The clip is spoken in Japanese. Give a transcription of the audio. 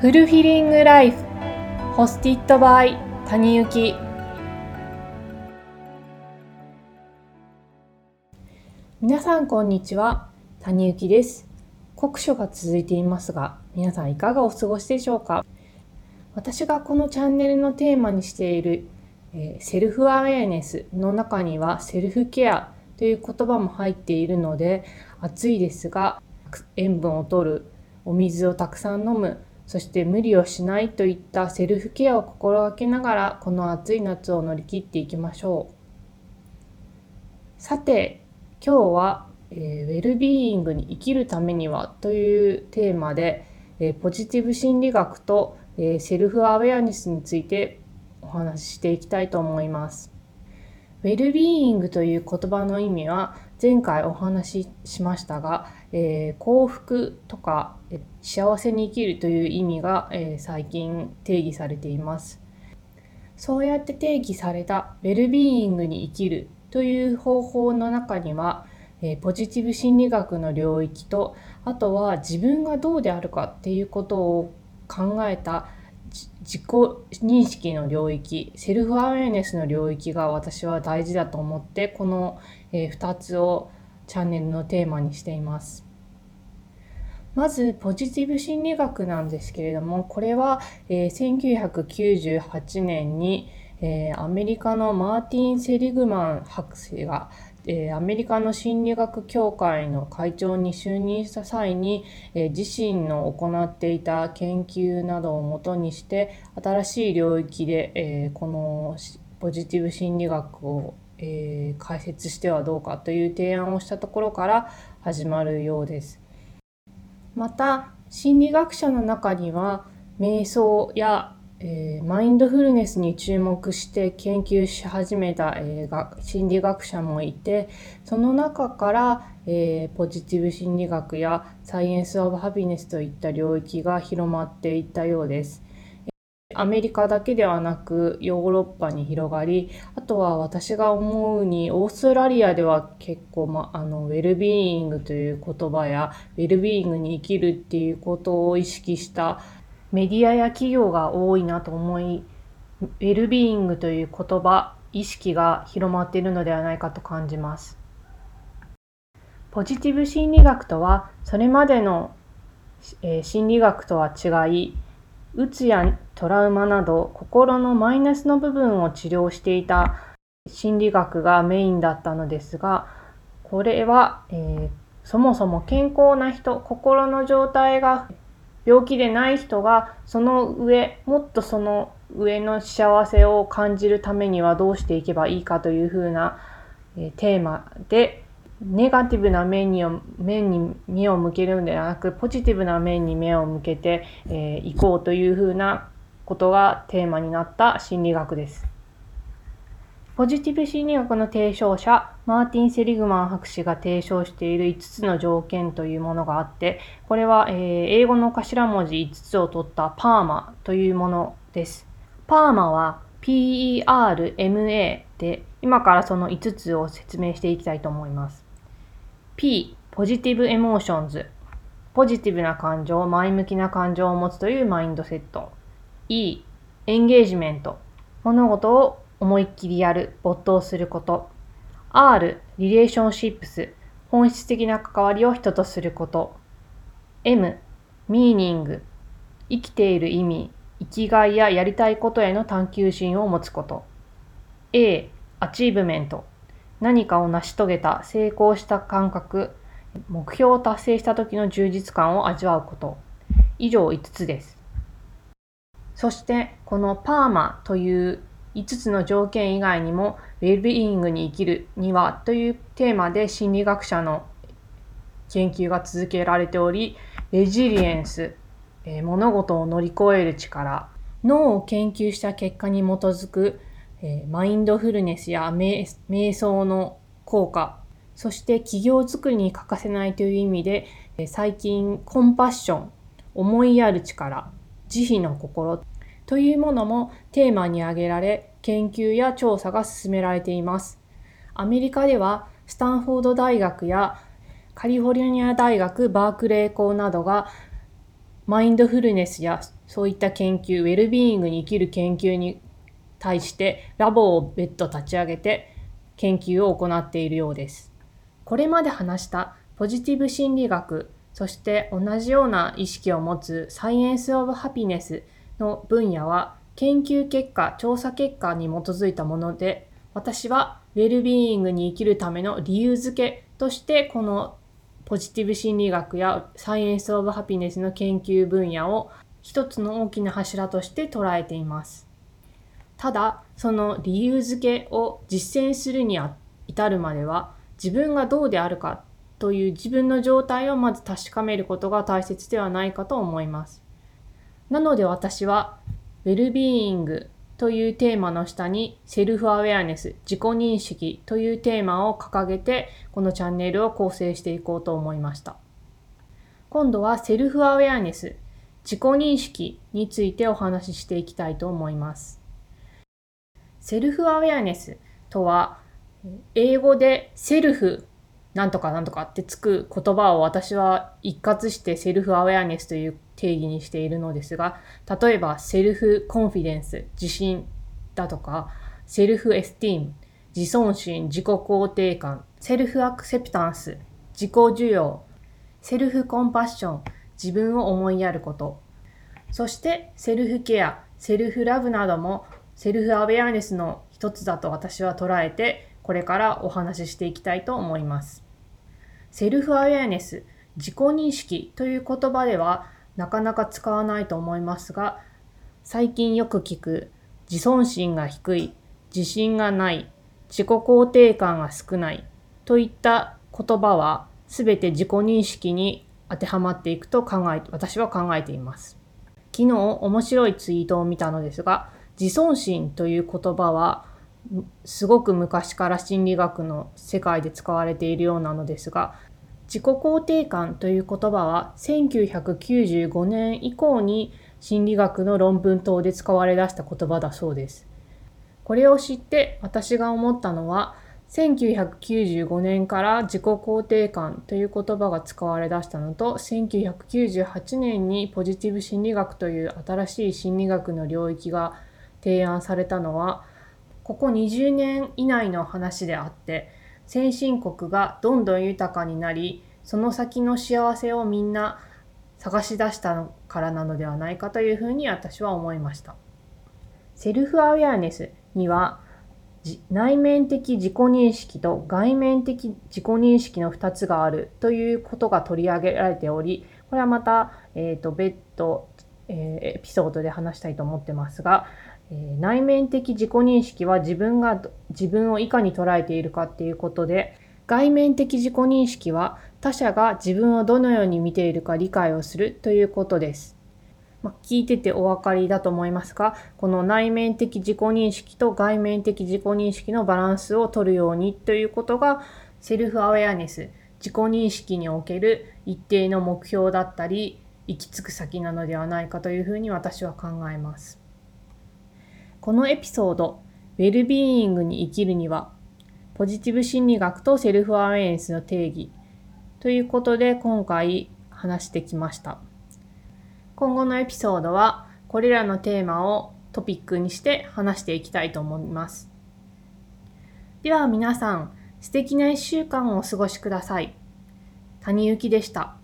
フルフィリングライフ。ホスティットバイ。谷幸。皆さんこんにちは。谷幸です。酷暑が続いていますが皆さんいかがお過ごしでしょうか？私がこのチャンネルのテーマにしている、えー、セルフアウェアネスの中にはセルフケアという言葉も入っているので暑いですが塩分を取るお水をたくさん飲むそして無理をしないといったセルフケアを心がけながらこの暑い夏を乗り切っていきましょう。さて今日は、えー、ウェルビーイングに生きるためにはというテーマで、えー、ポジティブ心理学と、えー、セルフアウェアネスについてお話ししていきたいと思います。ウェルビーイングという言葉の意味は前回お話ししましたが、えー、幸福とか幸せに生きるという意味が、えー、最近定義されています。そうやって定義されたウェルビーイングに生きるという方法の中には、え、ポジティブ心理学の領域とあとは自分がどうであるかっていうことを考えた自己認識の領域セルフアウェイネスの領域が私は大事だと思ってこのえ2つをチャンネルのテーマにしています。まずポジティブ心理学なんですけれどもこれは、えー、1998年に、えー、アメリカのマーティン・セリグマン博士がえアメリカの心理学協会の会長に就任した際に、え自身の行っていた研究などをもとにして新しい領域で、えこのポジティブ心理学を、え解説してはどうかという提案をしたところから始まるようです。また心理学者の中には瞑想やえー、マインドフルネスに注目して研究し始めた、えー、心理学者もいてその中から、えー、ポジティブ心理学やサイエンス・オブ・ハピネスといった領域が広まっていったようです。アメリカだけではなくヨーロッパに広がりあとは私が思うにオーストラリアでは結構、ま、あのウェルビーイングという言葉やウェルビーイングに生きるっていうことを意識したメディアや企業が多いなと思い、ウェルビーイングという言葉、意識が広まっているのではないかと感じます。ポジティブ心理学とは、それまでの、えー、心理学とは違い、うつやトラウマなど心のマイナスの部分を治療していた心理学がメインだったのですが、これは、えー、そもそも健康な人、心の状態が病気でない人がその上もっとその上の幸せを感じるためにはどうしていけばいいかというふうな、えテーマでネガティブな面に面に目を向けるんではなくポジティブな面に目を向けてい、えー、こうというふうなことがテーマになった心理学です。ポジティブ心理学の提唱者、マーティン・セリグマン博士が提唱している5つの条件というものがあって、これは、えー、英語の頭文字5つを取ったパーマというものです。パーマは PERMA で、今からその5つを説明していきたいと思います。P、ポジティブエモーションズ。ポジティブな感情、前向きな感情を持つというマインドセット。E、エンゲージメント。物事を思いっきりやる、没頭すること。R、リレーションシップス、本質的な関わりを人とすること。M、Meaning、生きている意味、生きがいややりたいことへの探求心を持つこと。A、 Achievement、何かを成し遂げた、成功した感覚、目標を達成した時の充実感を味わうこと。以上5つです。そして、この PERMA という5つの条件以外にも、ウェルビーイングに生きるにはというテーマで心理学者の研究が続けられており、レジリエンス、え、物事を乗り越える力、脳を研究した結果に基づく、えー、マインドフルネスや瞑想の効果、そして企業づくりに欠かせないという意味で、えー、最近コンパッション、思いやる力、慈悲の心というものもテーマに挙げられ、研究や調査が進められています。アメリカでは、スタンフォード大学やカリフォルニア大学バークレー校などがマインドフルネスやそういった研究、ウェルビーイングに生きる研究に対してラボを別途立ち上げて研究を行っているようです。これまで話したポジティブ心理学、そして同じような意識を持つサイエンス・オブ・ハピネスの分野は研究結果、調査結果に基づいたもので、私はウェルビーイングに生きるための理由付けとしてこのポジティブ心理学やサイエンス・オブ・ハピネスの研究分野を一つの大きな柱として捉えています。ただ、その理由付けを実践するに至るまでは自分がどうであるかという自分の状態をまず確かめることが大切ではないかと思います。なので私はウェルビーイングというテーマの下にセルフアウェアネス、自己認識というテーマを掲げてこのチャンネルを構成していこうと思いました。今度はセルフアウェアネス、自己認識についてお話ししていきたいと思います。セルフアウェアネスとは英語でセルフなんとかなんとかってつく言葉を私は一括してセルフアウェアネスという定義にしているのですが、例えば self-confidence、自信だとか、 self-esteem、自尊心、自己肯定感、 self-acceptance、自己受容、 self-compassion、自分を思いやること、そしてセルフケア、 self-love なども self-awareness の一つだと私は捉えてこれからお話ししていきたいと思います。 self-awareness、自己認識という言葉ではなかなか使わないと思いますが、最近よく聞く自尊心が低い、自信がない、自己肯定感が少ないといった言葉は全て自己認識に当てはまっていくと考え、私は考えています。昨日面白いツイートを見たのですが、自尊心という言葉はすごく昔から心理学の世界で使われているようなのですが自己肯定感という言葉は1995年以降に心理学の論文等で使われ出した言葉だそうです。これを知って私が思ったのは1995年から自己肯定感という言葉が使われ出したのと1998年にポジティブ心理学という新しい心理学の領域が提案されたのはここ20年以内の話であって先進国がどんどん豊かになりその先の幸せをみんな探し出したからなのではないかというふうに私は思いました。セルフアウェアネスには内面的自己認識と外面的自己認識の2つがあるということが取り上げられておりこれはまた、えーと、別途、えー、エピソードで話したいと思ってますがえ内面的自己認識は自分が自分をいかに捉えているかっていうことで外面的自己認識は他者が自分をどのように見ているか理解をするということです。まあ、聞いててお分かりだと思いますが、この内面的自己認識と外面的自己認識のバランスを取るようにということが、セルフアウェアネス、自己認識における一定の目標だったり、行き着く先なのではないかというふうに私は考えます。このエピソード、ウェルビーイングに生きるには、ポジティブ心理学とセルフアウェイネスの定義ということで今回話してきました。今後のエピソードはこれらのテーマをトピックにして話していきたいと思います。では皆さん、素敵な1週間をお過ごしください。谷幸でした。